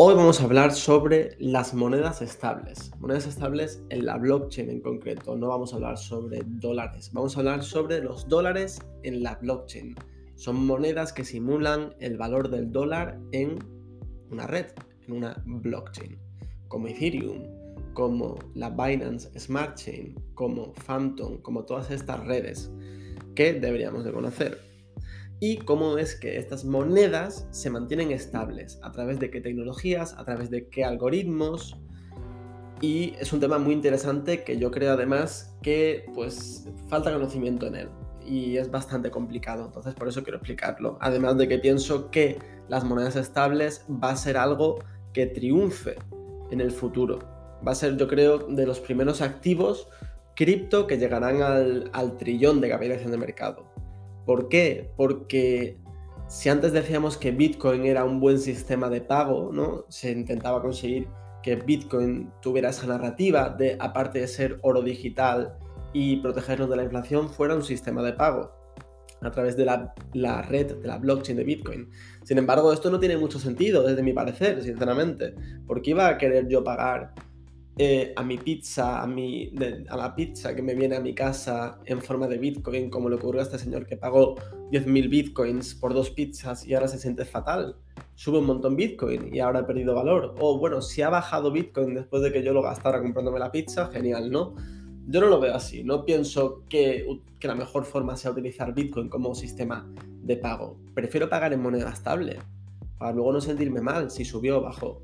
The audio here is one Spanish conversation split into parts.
Hoy vamos a hablar sobre las monedas estables. Monedas estables en la blockchain en concreto. No vamos a hablar sobre dólares. Vamos a hablar sobre los dólares en la blockchain. Son monedas que simulan el valor del dólar en una red, en una blockchain. Como Ethereum, como la Binance Smart Chain, como Phantom, como todas estas redes que deberíamos de conocer y cómo es que estas monedas se mantienen estables, a través de qué tecnologías, a través de qué algoritmos. Y es un tema muy interesante que yo creo además que pues falta conocimiento en él y es bastante complicado, entonces por eso quiero explicarlo. Además de que pienso que las monedas estables va a ser algo que triunfe en el futuro. Va a ser yo creo de los primeros activos cripto que llegarán al, al trillón de capitalización de mercado. ¿Por qué? Porque si antes decíamos que Bitcoin era un buen sistema de pago, ¿no? Se intentaba conseguir que Bitcoin tuviera esa narrativa de, aparte de ser oro digital y protegernos de la inflación, fuera un sistema de pago a través de la, la, red, de la blockchain de Bitcoin. Sin embargo, esto no tiene mucho sentido, desde mi parecer, sinceramente. porque iba a querer yo pagar eh, a mi pizza, a, mi, a la pizza que me viene a mi casa en forma de Bitcoin, como le ocurrió a este señor que pagó 10.000 Bitcoins por dos pizzas y ahora se siente fatal. Sube un montón Bitcoin y ahora ha perdido valor. O bueno, si ha bajado Bitcoin después de que yo lo gastara comprándome la pizza, genial, ¿no? Yo no lo veo así, no pienso que, que la mejor forma sea utilizar Bitcoin como sistema de pago. Prefiero pagar en moneda estable, para luego no sentirme mal si subió o bajó,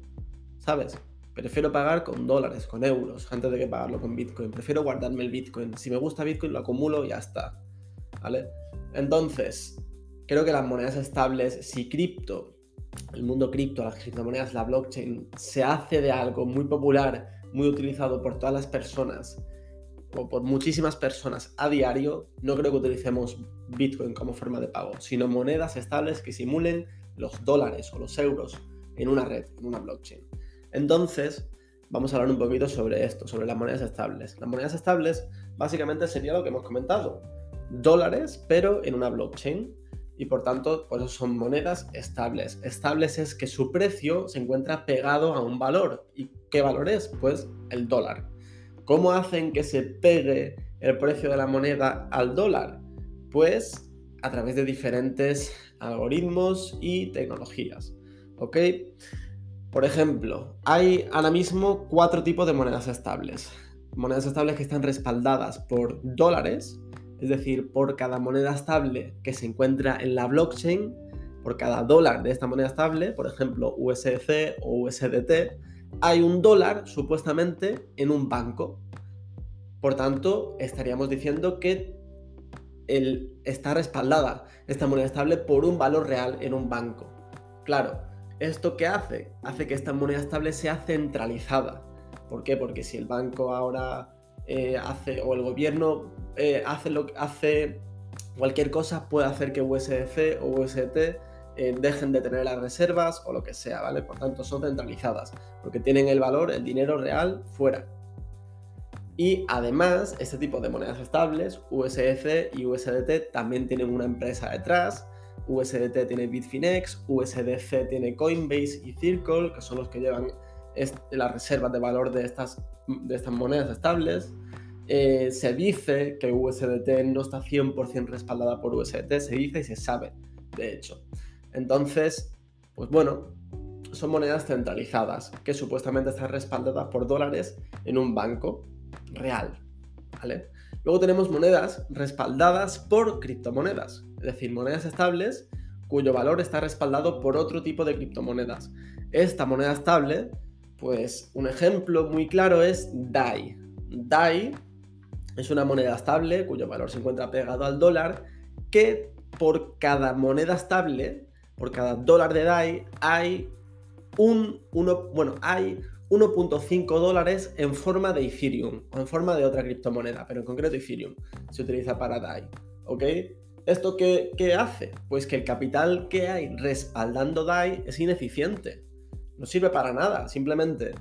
¿sabes? Prefiero pagar con dólares, con euros, antes de que pagarlo con Bitcoin. Prefiero guardarme el Bitcoin. Si me gusta Bitcoin, lo acumulo y ya está. ¿Vale? Entonces, creo que las monedas estables, si cripto, el mundo cripto, las criptomonedas, la blockchain, se hace de algo muy popular, muy utilizado por todas las personas, o por muchísimas personas a diario, no creo que utilicemos Bitcoin como forma de pago, sino monedas estables que simulen los dólares o los euros en una red, en una blockchain. Entonces, vamos a hablar un poquito sobre esto, sobre las monedas estables. Las monedas estables básicamente sería lo que hemos comentado, dólares, pero en una blockchain. Y por tanto, pues son monedas estables. Estables es que su precio se encuentra pegado a un valor. ¿Y qué valor es? Pues el dólar. ¿Cómo hacen que se pegue el precio de la moneda al dólar? Pues a través de diferentes algoritmos y tecnologías. ¿Ok? Por ejemplo, hay ahora mismo cuatro tipos de monedas estables. Monedas estables que están respaldadas por dólares, es decir, por cada moneda estable que se encuentra en la blockchain, por cada dólar de esta moneda estable, por ejemplo USDC o USDT, hay un dólar supuestamente en un banco. Por tanto, estaríamos diciendo que está respaldada esta moneda estable por un valor real en un banco. Claro, ¿Esto qué hace? Hace que esta moneda estable sea centralizada. ¿Por qué? Porque si el banco ahora eh, hace, o el gobierno eh, hace, lo, hace cualquier cosa, puede hacer que USDC o USDT eh, dejen de tener las reservas o lo que sea, ¿vale? Por tanto, son centralizadas, porque tienen el valor, el dinero real fuera. Y además, este tipo de monedas estables, USDC y USDT, también tienen una empresa detrás USDT tiene Bitfinex, USDC tiene Coinbase y Circle, que son los que llevan las reservas de valor de estas, monedas estables. Eh, se dice que USDT no está 100% respaldada por USDT, se dice y se sabe, de hecho. Entonces, pues bueno, son monedas centralizadas que supuestamente están respaldadas por dólares en un banco real. ¿vale? Luego tenemos monedas respaldadas por criptomonedas, es decir, monedas estables cuyo valor está respaldado por otro tipo de criptomonedas. Esta moneda estable, pues un ejemplo muy claro es DAI. DAI es una moneda estable cuyo valor se encuentra pegado al dólar, que por cada moneda estable, por cada dólar de DAI, hay un, uno, bueno, hay 1.5 dólares en forma de Ethereum o en forma de otra criptomoneda, pero en concreto Ethereum se utiliza para DAI. ¿Ok? ¿Esto qué, qué, hace? Pues que el capital que hay respaldando DAI es ineficiente. No sirve para nada. Simplemente,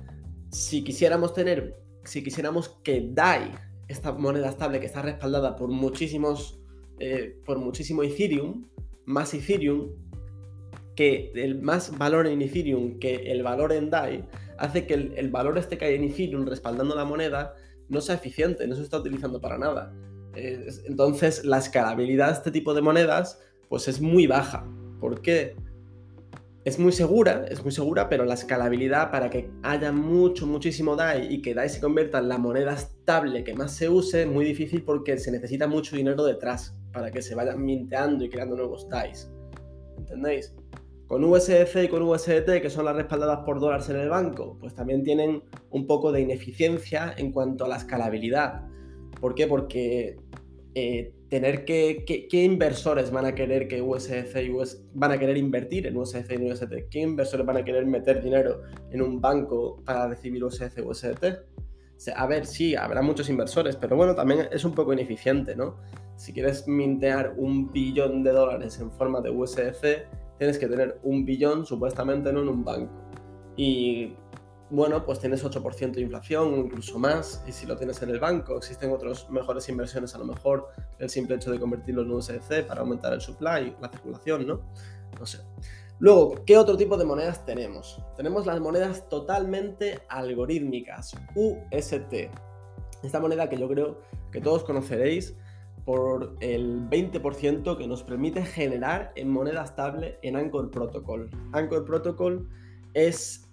si quisiéramos tener, si quisiéramos que DAI, esta moneda estable que está respaldada por muchísimos, eh, por muchísimo Ethereum, más Ethereum, que el más valor en Ethereum que el valor en DAI hace que el, valor este que hay en Ethereum respaldando la moneda no sea eficiente, no se está utilizando para nada. Entonces la escalabilidad de este tipo de monedas pues es muy baja. ¿Por qué? Es muy segura, es muy segura, pero la escalabilidad para que haya mucho, muchísimo DAI y que DAI se convierta en la moneda estable que más se use es muy difícil porque se necesita mucho dinero detrás para que se vayan minteando y creando nuevos DAIs. ¿Entendéis? Con USDC y con USDT, que son las respaldadas por dólares en el banco, pues también tienen un poco de ineficiencia en cuanto a la escalabilidad. ¿Por qué? Porque eh, tener que, ¿qué inversores van a querer que USDC y van a querer invertir en USDC y USDT? ¿Qué inversores van a querer meter dinero en un banco para recibir USDC y USDT? a ver, sí, habrá muchos inversores, pero bueno, también es un poco ineficiente, ¿no? Si quieres mintear un billón de dólares en forma de USDC, tienes que tener un billón supuestamente no en un banco. Y bueno, pues tienes 8% de inflación, incluso más, y si lo tienes en el banco, existen otras mejores inversiones, a lo mejor el simple hecho de convertirlo en USDC para aumentar el supply, la circulación, ¿no? No sé. Luego, ¿qué otro tipo de monedas tenemos? Tenemos las monedas totalmente algorítmicas, UST. Esta moneda que yo creo que todos conoceréis por el 20% que nos permite generar en moneda estable en Anchor Protocol. Anchor Protocol es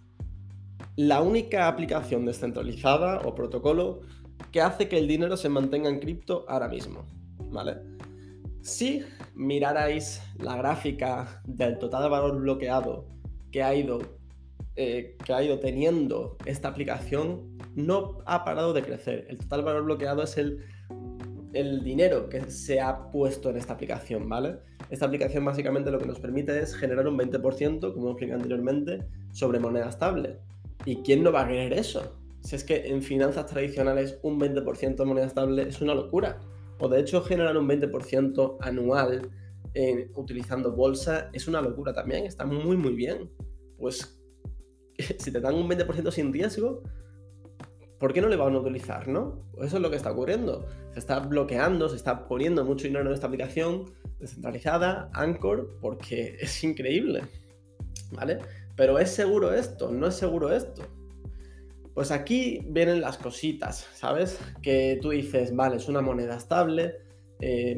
la única aplicación descentralizada o protocolo que hace que el dinero se mantenga en cripto ahora mismo. ¿Vale? Si mirarais la gráfica del total de valor bloqueado que ha ido, eh, que ha ido teniendo esta aplicación, no ha parado de crecer. El total valor bloqueado es el, dinero que se ha puesto en esta aplicación, ¿vale? Esta aplicación básicamente lo que nos permite es generar un 20%, como expliqué anteriormente, sobre moneda estable. ¿Y quién no va a querer eso? Si es que en finanzas tradicionales un 20% de moneda estable es una locura. O de hecho generar un 20% anual utilizando bolsa es una locura también, está muy muy bien. Pues si te dan un 20% sin riesgo, ¿por qué no le van a utilizar, no? Pues eso es lo que está ocurriendo. Se está bloqueando, se está poniendo mucho dinero en esta aplicación descentralizada, Anchor, porque es increíble. ¿Vale? Pero ¿es seguro esto? ¿No es seguro esto? Pues aquí vienen las cositas, ¿sabes? Que tú dices, vale, es una moneda estable, eh,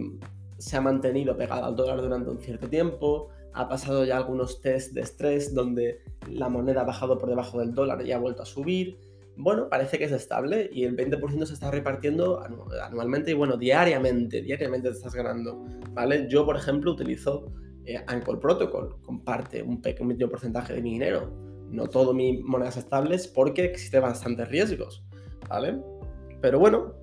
se ha mantenido pegada al dólar durante un cierto tiempo, ha pasado ya algunos test de estrés donde la moneda ha bajado por debajo del dólar y ha vuelto a subir. Bueno, parece que es estable y el 20% se está repartiendo anualmente y bueno, diariamente, diariamente te estás ganando, ¿vale? Yo, por ejemplo, utilizo eh, Protocol, comparte un pequeño porcentaje de mi dinero no todo mis monedas estables porque existe bastantes riesgos, ¿vale? Pero bueno,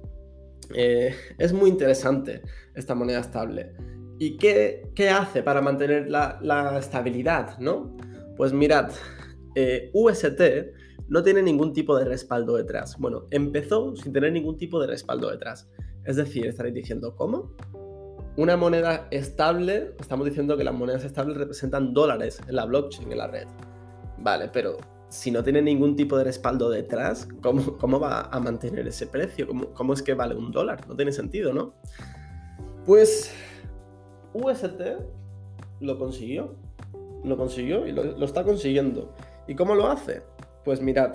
eh, es muy interesante esta moneda estable. ¿Y qué, hace para mantener la, estabilidad, no? Pues mirad, eh, UST no tiene ningún tipo de respaldo detrás. Bueno, empezó sin tener ningún tipo de respaldo detrás. Es decir, estaréis diciendo, ¿cómo? Una moneda estable, estamos diciendo que las monedas estables representan dólares en la blockchain, en la red. Vale, pero si no tiene ningún tipo de respaldo detrás, ¿cómo, cómo va a mantener ese precio? ¿Cómo, ¿Cómo, es que vale un dólar? No tiene sentido, ¿no? Pues UST lo consiguió. Lo consiguió y lo, lo está consiguiendo. ¿Y cómo lo hace? Pues mirad,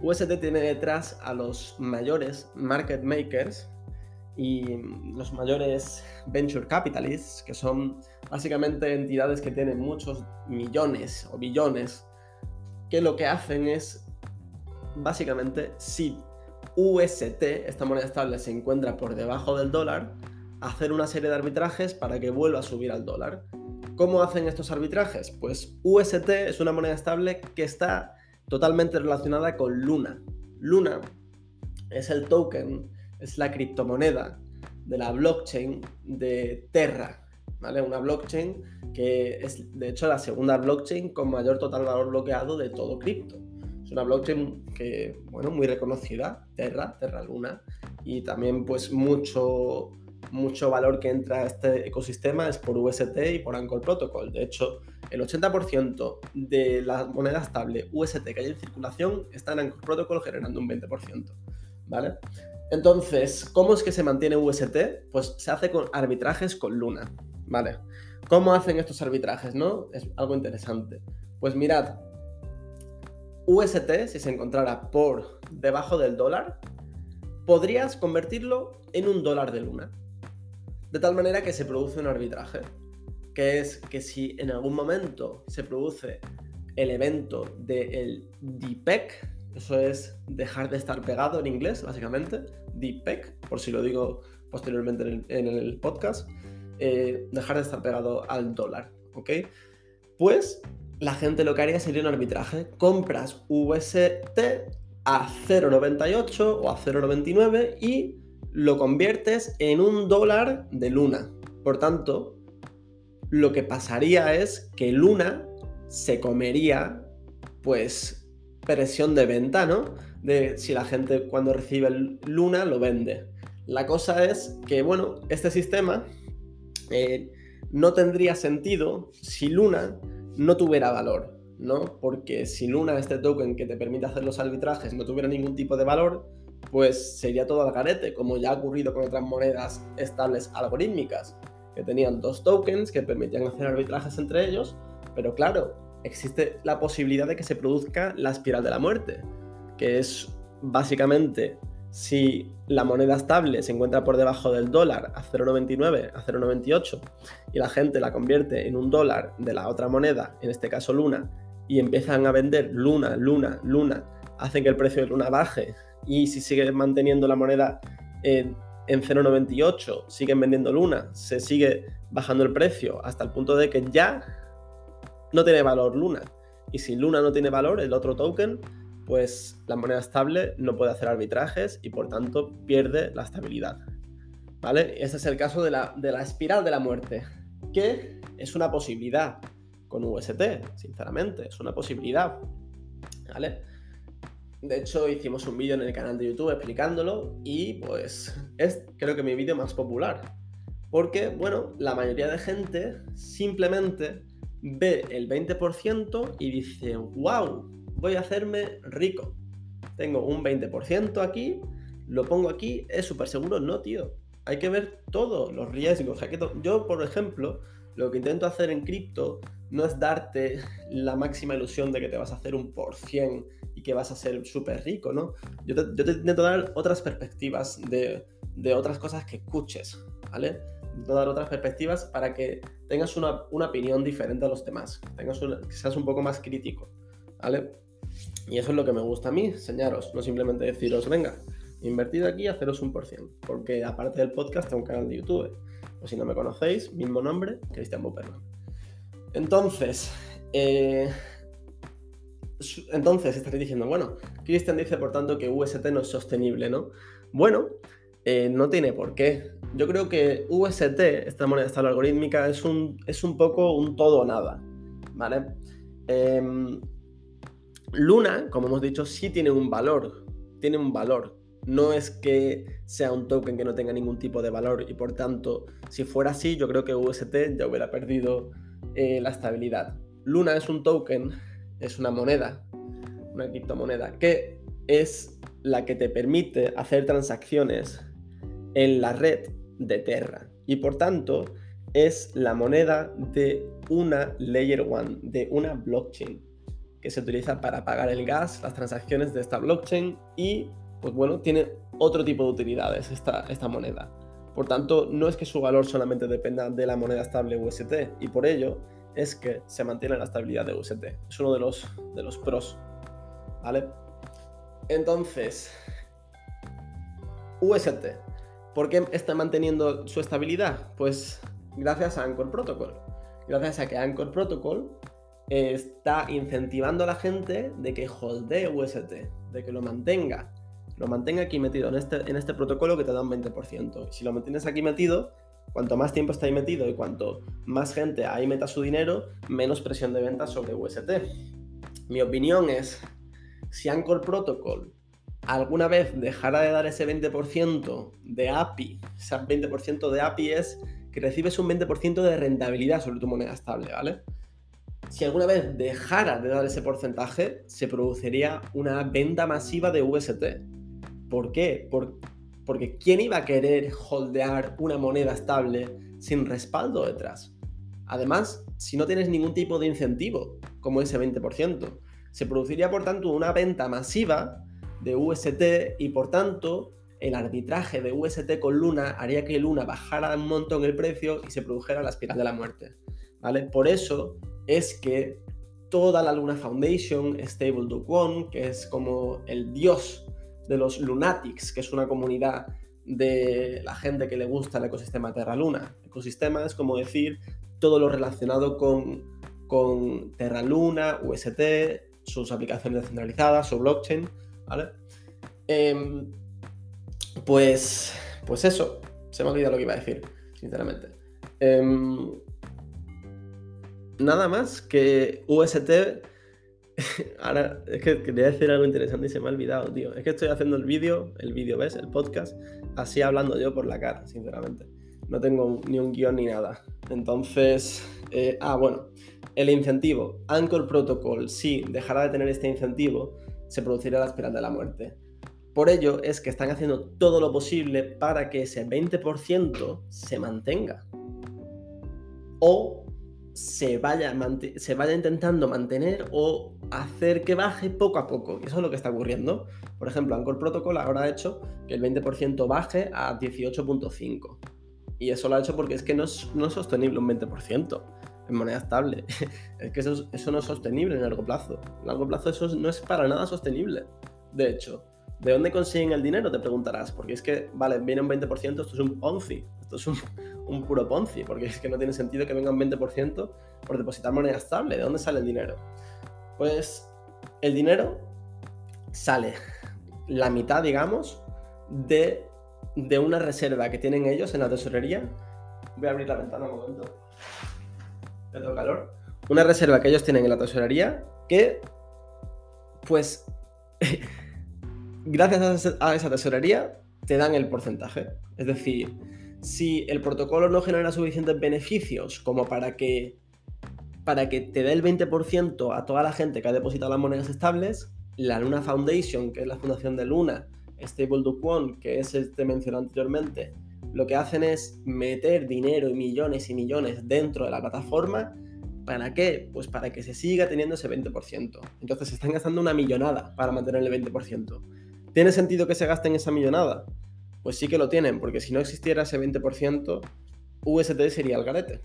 UST tiene detrás a los mayores market makers y los mayores venture capitalists, que son básicamente entidades que tienen muchos millones o billones que lo que hacen es, básicamente, si UST, esta moneda estable, se encuentra por debajo del dólar, hacer una serie de arbitrajes para que vuelva a subir al dólar. ¿Cómo hacen estos arbitrajes? Pues UST es una moneda estable que está totalmente relacionada con Luna. Luna es el token, es la criptomoneda de la blockchain de Terra, una blockchain que es, de hecho, la segunda blockchain con mayor total valor bloqueado de todo cripto. Es una blockchain que, bueno, muy reconocida, Terra, Terra Luna, y también, pues, mucho, mucho valor que entra a este ecosistema es por UST y por Anchor Protocol. De hecho, el 80% de la moneda estable UST que hay en circulación está en Anchor Protocol generando un 20%, ¿vale? Entonces, ¿cómo es que se mantiene UST? Pues se hace con arbitrajes con Luna. Vale. ¿Cómo hacen estos arbitrajes, no? Es algo interesante. Pues mirad, UST, si se encontrara por debajo del dólar, podrías convertirlo en un dólar de luna. De tal manera que se produce un arbitraje, que es que si en algún momento se produce el evento del DPEC, eso es dejar de estar pegado en inglés, básicamente, DPEC, por si lo digo posteriormente en el, podcast, eh, dejar de estar pegado al dólar, ¿ok? Pues la gente lo que haría sería un arbitraje. Compras UST a 0,98 o a 0,99 y lo conviertes en un dólar de Luna. Por tanto, lo que pasaría es que Luna se comería, pues, presión de venta, ¿no? De si la gente cuando recibe Luna lo vende. La cosa es que, bueno, este sistema eh, no tendría sentido si Luna no tuviera valor. ¿no? Porque si Luna, este token que te permite hacer los arbitrajes, no tuviera ningún tipo de valor, pues sería todo al garete, como ya ha ocurrido con otras monedas estables algorítmicas, que tenían dos tokens que permitían hacer arbitrajes entre ellos, pero claro, existe la posibilidad de que se produzca la espiral de la muerte, que es básicamente si la moneda estable se encuentra por debajo del dólar a 0,99, a 0,98, y la gente la convierte en un dólar de la otra moneda, en este caso Luna, y empiezan a vender luna, luna, luna, hacen que el precio de luna baje y si siguen manteniendo la moneda en, 0,98, siguen vendiendo luna, se sigue bajando el precio hasta el punto de que ya no tiene valor luna. Y si luna no tiene valor, el otro token, pues la moneda estable no puede hacer arbitrajes y por tanto pierde la estabilidad. ¿Vale? Este es el caso de la, de la espiral de la muerte, que es una posibilidad con UST, sinceramente, es una posibilidad. ¿Vale? De hecho, hicimos un vídeo en el canal de YouTube explicándolo y pues es creo que mi vídeo más popular. Porque, bueno, la mayoría de gente simplemente ve el 20% y dice, wow, voy a hacerme rico. Tengo un 20% aquí, lo pongo aquí, es súper seguro. No, tío. Hay que ver todos los riesgos. Yo, por ejemplo, lo que intento hacer en cripto no es darte la máxima ilusión de que te vas a hacer un por cien y que vas a ser súper rico, ¿no? Yo te, intento dar otras perspectivas de, otras cosas que escuches, ¿vale? Dar otras perspectivas para que tengas una, opinión diferente a los demás, tengas que seas un poco más crítico, ¿vale? Y eso es lo que me gusta a mí, enseñaros, no simplemente deciros, venga, invertid aquí y haceros un por cien, porque aparte del podcast tengo un canal de YouTube, o si no me conocéis, mismo nombre, Cristian Buperman. Entonces, eh, entonces estaréis diciendo, bueno, Christian dice por tanto que UST no es sostenible, ¿no? Bueno, eh, no tiene por qué. Yo creo que UST, esta moneda estable algorítmica, es un, es un poco un todo o nada, ¿vale? Em, Luna, como hemos dicho, sí tiene un valor, tiene un valor. No es que sea un token que no tenga ningún tipo de valor y por tanto, si fuera así, yo creo que UST ya hubiera perdido eh, la estabilidad. Luna es un token, es una moneda, una criptomoneda, que es la que te permite hacer transacciones en la red de Terra. Y por tanto, es la moneda de una Layer 1, de una blockchain, que se utiliza para pagar el gas, las transacciones de esta blockchain y, pues bueno, tiene otro tipo de utilidades esta, esta moneda. Por tanto, no es que su valor solamente dependa de la moneda estable UST y por ello es que se mantiene la estabilidad de UST. Es uno de los, de los pros. ¿Vale? Entonces, UST. ¿Por qué está manteniendo su estabilidad? Pues gracias a Anchor Protocol. Gracias a que Anchor Protocol está incentivando a la gente de que holdee UST, de que lo mantenga lo mantenga aquí metido en este, en este protocolo que te da un 20%. si lo mantienes aquí metido, cuanto más tiempo está ahí metido y cuanto más gente ahí meta su dinero, menos presión de venta sobre UST. Mi opinión es, si Anchor Protocol alguna vez dejara de dar ese 20% de API, ese 20% de API es que recibes un 20% de rentabilidad sobre tu moneda estable, ¿vale? Si alguna vez dejara de dar ese porcentaje, se produciría una venta masiva de UST. ¿Por qué? porque ¿quién iba a querer holdear una moneda estable sin respaldo detrás. Además, si no tienes ningún tipo de incentivo, como ese 20%, se produciría por tanto una venta masiva de UST y por tanto el arbitraje de UST con Luna haría que Luna bajara un montón el precio y se produjera la espiral de la muerte. ¿vale? Por eso es que toda la Luna Foundation, Stable Do Kwon, que es como el dios de los Lunatics, que es una comunidad de la gente que le gusta el ecosistema Terra Luna. Ecosistema es como decir todo lo relacionado con, con Terra Luna, UST, sus aplicaciones descentralizadas, su blockchain, ¿vale? Em, pues, pues eso, se me ha olvidado lo que iba a decir, sinceramente. Em, nada más que UST. Ahora, es que quería decir algo interesante y se me ha olvidado, tío. Es que estoy haciendo el vídeo, el vídeo, ¿ves? El podcast, así hablando yo por la cara, sinceramente. No tengo ni un guion ni nada. Entonces, eh, ah, bueno, el incentivo. Anchor Protocol, si dejará de tener este incentivo, se producirá la espiral de la muerte. Por ello es que están haciendo todo lo posible para que ese 20% se mantenga. O se vaya, se vaya intentando mantener o hacer que baje poco a poco. Y eso es lo que está ocurriendo. Por ejemplo, Anchor Protocol ahora ha hecho que el 20% baje a 18.5. Y eso lo ha hecho porque es que no es, no sostenible un 20% en moneda estable. es que eso, eso, no es sostenible en largo plazo. En largo plazo eso no es para nada sostenible. De hecho, ¿de dónde consiguen el dinero? Te preguntarás. Porque es que, vale, viene un 20%, esto es un Ponzi. Esto es un, un puro Ponzi, porque es que no tiene sentido que venga un 20% por depositar moneda estable. ¿De dónde sale el dinero? Pues el dinero sale la mitad, digamos, de, de una reserva que tienen ellos en la tesorería. Voy a abrir la ventana un momento. Calor. Una reserva que ellos tienen en la tesorería que, pues, gracias a esa tesorería, te dan el porcentaje. Es decir, si el protocolo no genera suficientes beneficios como para que, para que te dé el 20% a toda la gente que ha depositado las monedas estables, la Luna Foundation, que es la fundación de Luna, Stable Do que es el que mencioné anteriormente, lo que hacen es meter dinero y millones y millones dentro de la plataforma. ¿Para qué? Pues para que se siga teniendo ese 20%. Entonces se están gastando una millonada para mantener el 20%. ¿Tiene sentido que se gasten esa millonada? Pues sí que lo tienen, porque si no existiera ese 20%, UST sería el garete.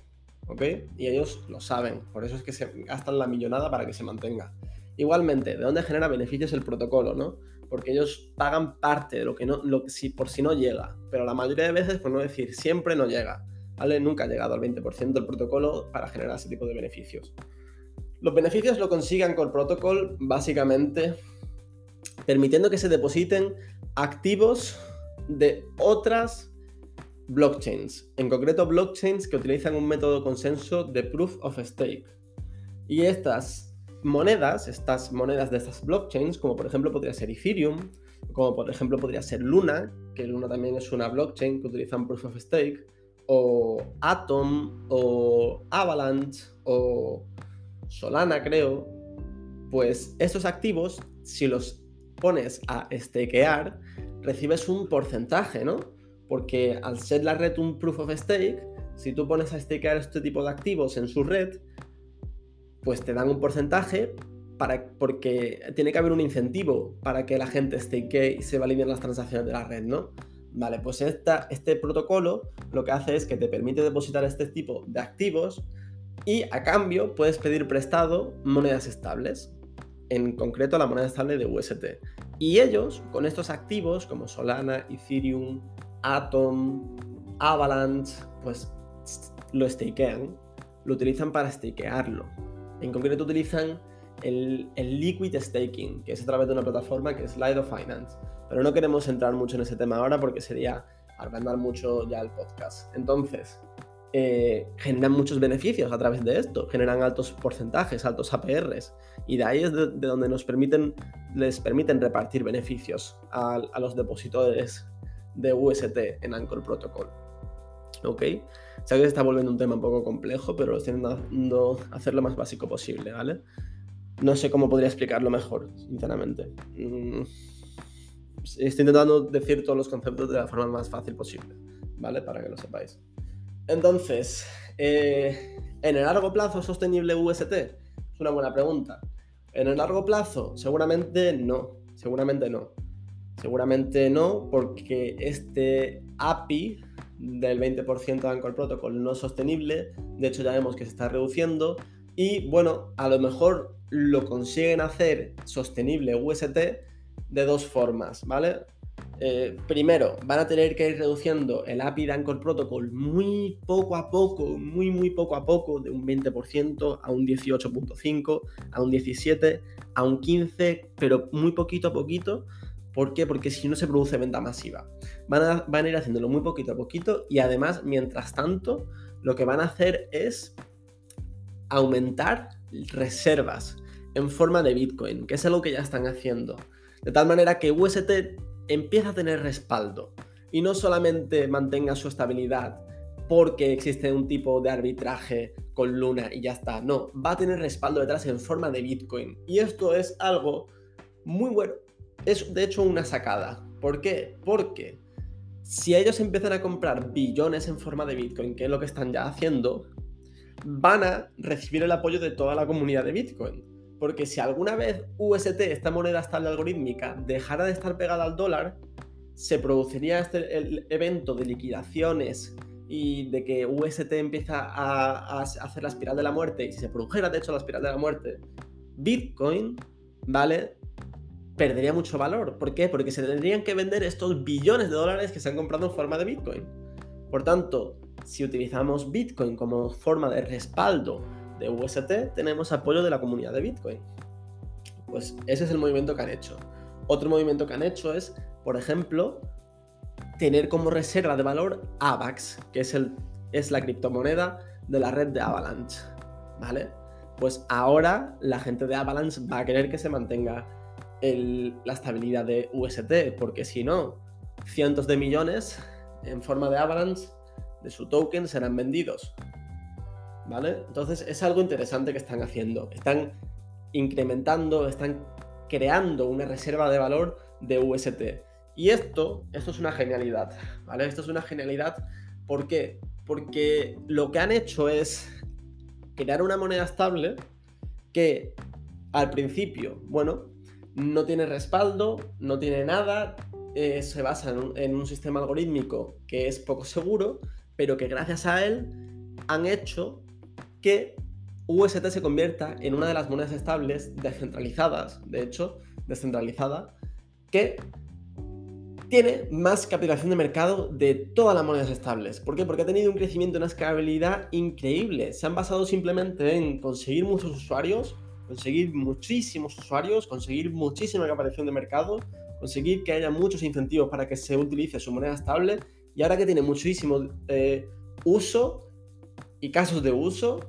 ¿Ok? Y ellos lo saben, por eso es que se gastan la millonada para que se mantenga. Igualmente, ¿de dónde genera beneficios el protocolo, no? Porque ellos pagan parte de lo que no, lo, si, por si no llega, pero la mayoría de veces, por no decir siempre, no llega. ¿Vale? Nunca ha llegado al 20% del protocolo para generar ese tipo de beneficios. Los beneficios lo consigan con el protocolo básicamente permitiendo que se depositen activos de otras blockchains, en concreto blockchains que utilizan un método consenso de proof of stake. Y estas monedas, estas monedas de estas blockchains, como por ejemplo podría ser Ethereum, como por ejemplo podría ser Luna, que Luna también es una blockchain que utilizan proof of stake, o Atom, o Avalanche, o Solana creo, pues estos activos, si los pones a stakear, recibes un porcentaje, ¿no? Porque al ser la red un proof of stake, si tú pones a stakear este tipo de activos en su red, pues te dan un porcentaje para, porque tiene que haber un incentivo para que la gente stakee y se validen las transacciones de la red, ¿no? Vale, pues esta, este protocolo lo que hace es que te permite depositar este tipo de activos y a cambio puedes pedir prestado monedas estables en concreto la moneda estable de UST. Y ellos, con estos activos como Solana, Ethereum, Atom, Avalanche, pues lo stakean, lo utilizan para stakearlo. En concreto utilizan el, liquid staking, que es a través de una plataforma que es Lido Finance. Pero no queremos entrar mucho en ese tema ahora porque sería agrandar mucho ya el podcast. Entonces, eh, generan muchos beneficios a través de esto, generan altos porcentajes, altos APRs, y de ahí es de, donde les permiten repartir beneficios a, los depositores de UST en Anchor Protocol. ¿Ok? Sé que se está volviendo un tema un poco complejo, pero lo estoy intentando hacer lo más básico posible, ¿vale? No sé cómo podría explicarlo mejor, sinceramente. Mm, estoy intentando decir todos los conceptos de la forma más fácil posible, ¿vale? Para que lo sepáis. Entonces, eh, ¿en el largo plazo sostenible UST? Es una buena pregunta. En el largo plazo, seguramente no. Seguramente no. Seguramente no, porque este API del 20% de Anchor Protocol no sostenible. De hecho, ya vemos que se está reduciendo. Y bueno, a lo mejor lo consiguen hacer sostenible UST de dos formas, ¿vale? Eh, primero, van a tener que ir reduciendo el API de Anchor Protocol muy poco a poco, muy, muy poco a poco, de un 20% a un 18.5, a un 17, a un 15, pero muy poquito a poquito. ¿Por qué? Porque si no se produce venta masiva. Van a, van a ir haciéndolo muy poquito a poquito y además, mientras tanto, lo que van a hacer es aumentar reservas en forma de Bitcoin, que es algo que ya están haciendo. De tal manera que UST empieza a tener respaldo y no solamente mantenga su estabilidad porque existe un tipo de arbitraje con Luna y ya está, no, va a tener respaldo detrás en forma de Bitcoin. Y esto es algo muy bueno, es de hecho una sacada. ¿Por qué? Porque si ellos empiezan a comprar billones en forma de Bitcoin, que es lo que están ya haciendo, van a recibir el apoyo de toda la comunidad de Bitcoin. Porque si alguna vez UST, esta moneda estable algorítmica, dejara de estar pegada al dólar, se produciría este, el evento de liquidaciones y de que UST empieza a, hacer la espiral de la muerte, y si se produjera de hecho la espiral de la muerte, Bitcoin, ¿vale? Perdería mucho valor. ¿Por qué? Porque se tendrían que vender estos billones de dólares que se han comprado en forma de Bitcoin. Por tanto, si utilizamos Bitcoin como forma de respaldo de UST, tenemos apoyo de la comunidad de Bitcoin. Pues ese es el movimiento que han hecho. Otro movimiento que han hecho es, por ejemplo, tener como reserva de valor AVAX, que es, el, es la criptomoneda de la red de Avalanche. ¿Vale? Pues ahora la gente de Avalanche va a querer que se mantenga la estabilidad de UST, porque si no, cientos de millones en forma de Avalanche de su token serán vendidos. ¿vale? Entonces es algo interesante que están haciendo. Están incrementando, están creando una reserva de valor de UST. Y esto, esto es una genialidad, ¿vale? Esto es una genialidad. ¿Por qué? Porque lo que han hecho es crear una moneda estable que al principio, bueno, no tiene respaldo, no tiene nada, eh, se basa en un sistema algorítmico que es poco seguro, pero que gracias a él han hecho que UST se convierta en una de las monedas estables descentralizadas, de hecho, descentralizada, que tiene más capitalización de mercado de todas las monedas estables. ¿Por qué? Porque ha tenido un crecimiento, una escalabilidad increíble. Se han basado simplemente en conseguir muchos usuarios, conseguir muchísimos usuarios, conseguir muchísima capitalización de mercado, conseguir que haya muchos incentivos para que se utilice su moneda estable y ahora que tiene muchísimo eh, uso, y casos de uso,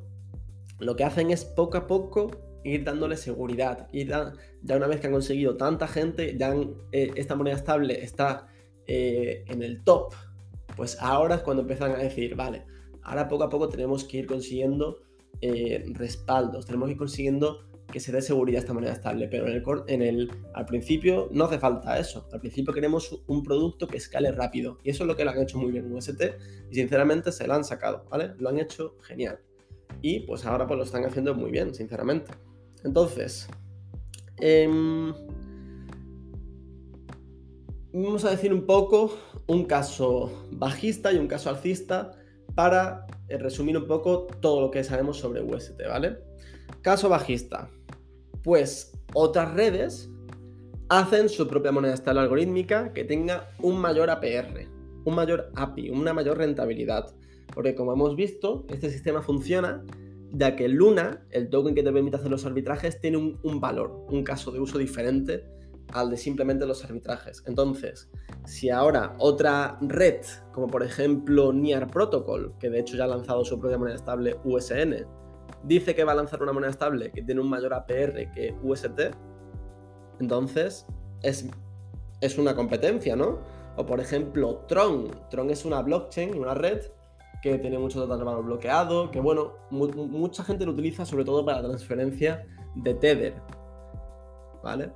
lo que hacen es poco a poco ir dándole seguridad. Y ya una vez que han conseguido tanta gente, ya eh, esta moneda estable está eh, en el top, pues ahora es cuando empiezan a decir, vale, ahora poco a poco tenemos que ir consiguiendo eh, respaldos, tenemos que ir consiguiendo que se dé seguridad a esta moneda estable, pero en el, al principio no hace falta eso. Al principio queremos un producto que escale rápido y eso es lo que lo han hecho muy bien en UST y sinceramente se lo han sacado, ¿vale? Lo han hecho genial. Y pues ahora pues lo están haciendo muy bien, sinceramente. Entonces, em, vamos a decir un poco un caso bajista y un caso alcista para eh, resumir un poco todo lo que sabemos sobre UST, ¿vale? Caso bajista pues otras redes hacen su propia moneda estable algorítmica que tenga un mayor APR, un mayor API, una mayor rentabilidad. Porque como hemos visto, este sistema funciona ya que Luna, el token que te permite hacer los arbitrajes, tiene un, valor, un caso de uso diferente al de simplemente los arbitrajes. Entonces, si ahora otra red, como por ejemplo Near Protocol, que de hecho ya ha lanzado su propia moneda estable USN, dice que va a lanzar una moneda estable que tiene un mayor APR que UST, entonces es, es una competencia, ¿no? O por ejemplo, Tron. Tron es una blockchain, una red que tiene mucho de valor bloqueado, que bueno, mucha gente lo utiliza sobre todo para transferencia de Tether, ¿vale?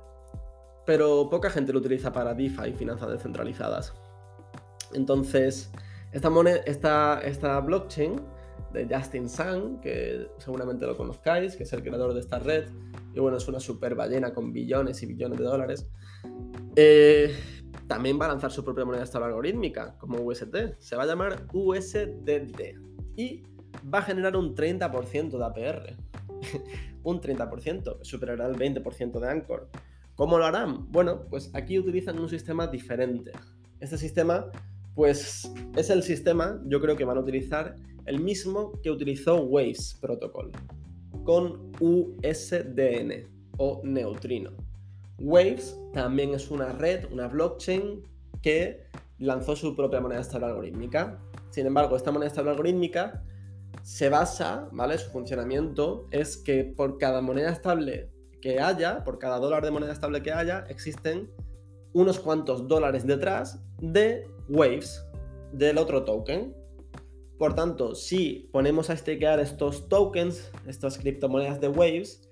Pero poca gente lo utiliza para DeFi y finanzas descentralizadas. Entonces, Esta, moneda, esta, esta blockchain de Justin Sun, que seguramente lo conozcáis, que es el creador de esta red, y bueno, es una super ballena con billones y billones de dólares. Eh, también va a lanzar su propia moneda estable algorítmica, como UST. Se va a llamar USDD. Y va a generar un 30% de APR. un 30%, superará el 20% de Anchor. ¿Cómo lo harán? Bueno, pues aquí utilizan un sistema diferente. Este sistema, pues es el sistema, yo creo que van a utilizar el mismo que utilizó Waves Protocol, con USDN o neutrino. Waves también es una red, una blockchain que lanzó su propia moneda estable algorítmica. Sin embargo, esta moneda estable algorítmica se basa, ¿vale? Su funcionamiento es que por cada moneda estable que haya, por cada dólar de moneda estable que haya, existen unos cuantos dólares detrás de Waves, del otro token. Por tanto, si ponemos a stakear estos tokens, estas criptomonedas de Waves,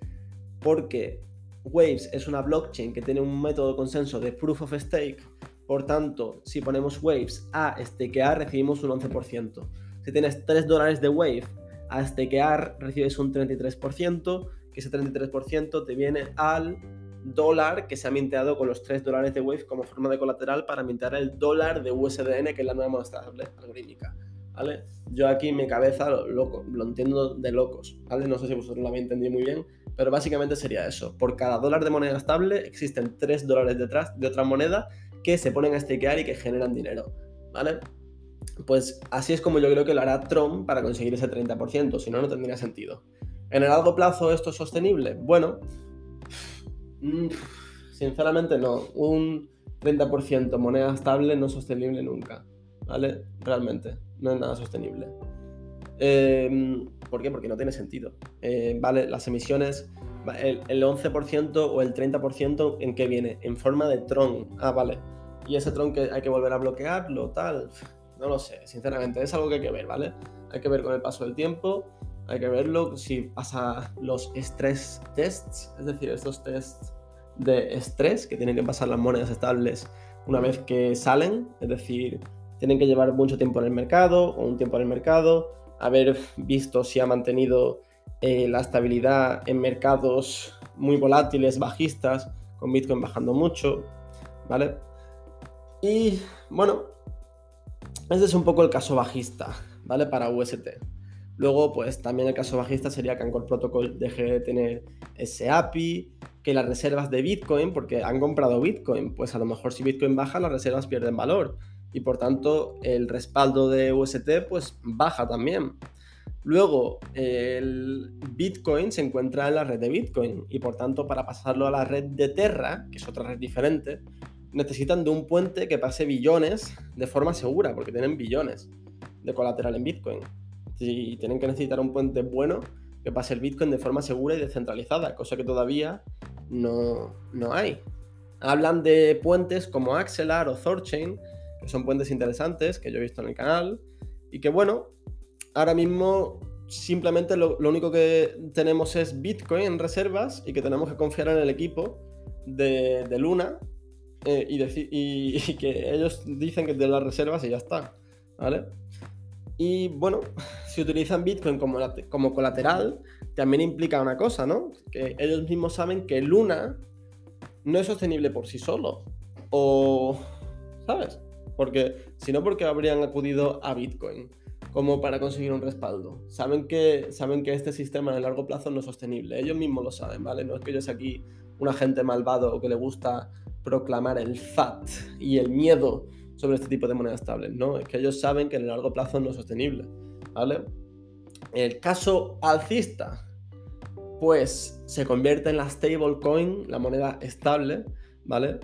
porque Waves es una blockchain que tiene un método de consenso de proof of stake, por tanto, si ponemos Waves a stakear, recibimos un 11%. Si tienes 3 dólares de Wave a stakear, recibes un 33%, que ese 33% te viene al dólar que se ha minteado con los 3 dólares de Wave como forma de colateral para mintear el dólar de USDN, que es la nueva moneda algorítmica. ¿Vale? Yo aquí mi cabeza lo, lo entiendo de locos, ¿vale? No sé si vosotros lo habéis entendido muy bien, pero básicamente sería eso. Por cada dólar de moneda estable existen 3 dólares detrás de otra moneda que se ponen a stakear y que generan dinero, ¿vale? Pues así es como yo creo que lo hará Tron para conseguir ese 30%, si no, no tendría sentido. ¿En el largo plazo esto es sostenible? Bueno, mm, sinceramente no. Un 30% moneda estable no es sostenible nunca, ¿vale? Realmente, no es nada sostenible. Em, ¿Por qué? Porque no tiene sentido. Eh, vale, las emisiones, el, el 11% o el 30% en qué viene? En forma de Tron. Ah, vale. Y ese Tron que hay que volver a bloquearlo, tal. No lo sé, sinceramente, es algo que hay que ver, ¿vale? Hay que ver con el paso del tiempo, hay que verlo si pasa los stress tests, es decir, estos tests de estrés que tienen que pasar las monedas estables una vez que salen, es decir, tienen que llevar mucho tiempo en el mercado o un tiempo en el mercado, haber visto si ha mantenido eh, la estabilidad en mercados muy volátiles, bajistas, con Bitcoin bajando mucho, ¿vale? Y bueno, ese es un poco el caso bajista, ¿vale? Para UST. Luego, pues también el caso bajista sería que Anchor Protocol deje de tener ese API, que las reservas de Bitcoin, porque han comprado Bitcoin, pues a lo mejor si Bitcoin baja, las reservas pierden valor y por tanto el respaldo de UST pues baja también. Luego, el Bitcoin se encuentra en la red de Bitcoin y por tanto para pasarlo a la red de Terra, que es otra red diferente, necesitan de un puente que pase billones de forma segura, porque tienen billones de colateral en Bitcoin. Y tienen que necesitar un puente bueno que pase el Bitcoin de forma segura y descentralizada, cosa que todavía no, no hay. Hablan de puentes como Axelar o Thorchain, que son puentes interesantes que yo he visto en el canal, y que bueno, ahora mismo simplemente lo, único que tenemos es Bitcoin en reservas y que tenemos que confiar en el equipo de, de Luna eh, y, y, que ellos dicen que de las reservas y ya está, ¿vale? Y bueno, si utilizan Bitcoin como, como colateral, también implica una cosa, ¿no? Que ellos mismos saben que Luna no es sostenible por sí solo. O, ¿sabes? Porque, si no, porque habrían acudido a Bitcoin como para conseguir un respaldo. Saben que, saben que este sistema en el largo plazo no es sostenible. Ellos mismos lo saben, ¿vale? No es que yo sea aquí un agente malvado que le gusta proclamar el FAT y el miedo sobre este tipo de monedas estables, ¿no? Es que ellos saben que en el largo plazo no es sostenible, ¿vale? El caso alcista, pues se convierte en la stablecoin, la moneda estable, ¿vale?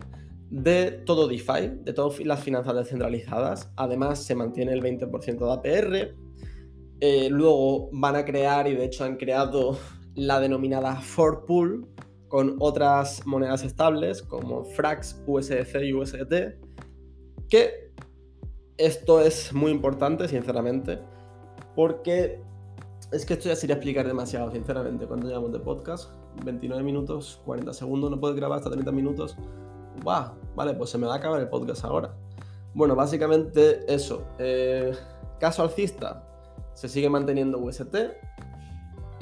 De todo DeFi, de todas las finanzas descentralizadas. Además, se mantiene el 20% de APR. Eh, luego van a crear, y de hecho han creado la denominada For Pool, con otras monedas estables como Frax, USDC y USDT, que esto es muy importante, sinceramente, porque es que esto ya sería explicar demasiado, sinceramente. cuando llevamos de podcast? 29 minutos, 40 segundos, no puedes grabar hasta 30 minutos. ¡Bah! Vale, pues se me va a acabar el podcast ahora. Bueno, básicamente eso. Eh, caso alcista, se sigue manteniendo UST,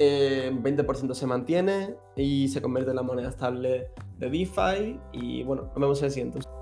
20% eh, se mantiene y se convierte en la moneda estable de DeFi. Y bueno, nos vemos en el siguiente.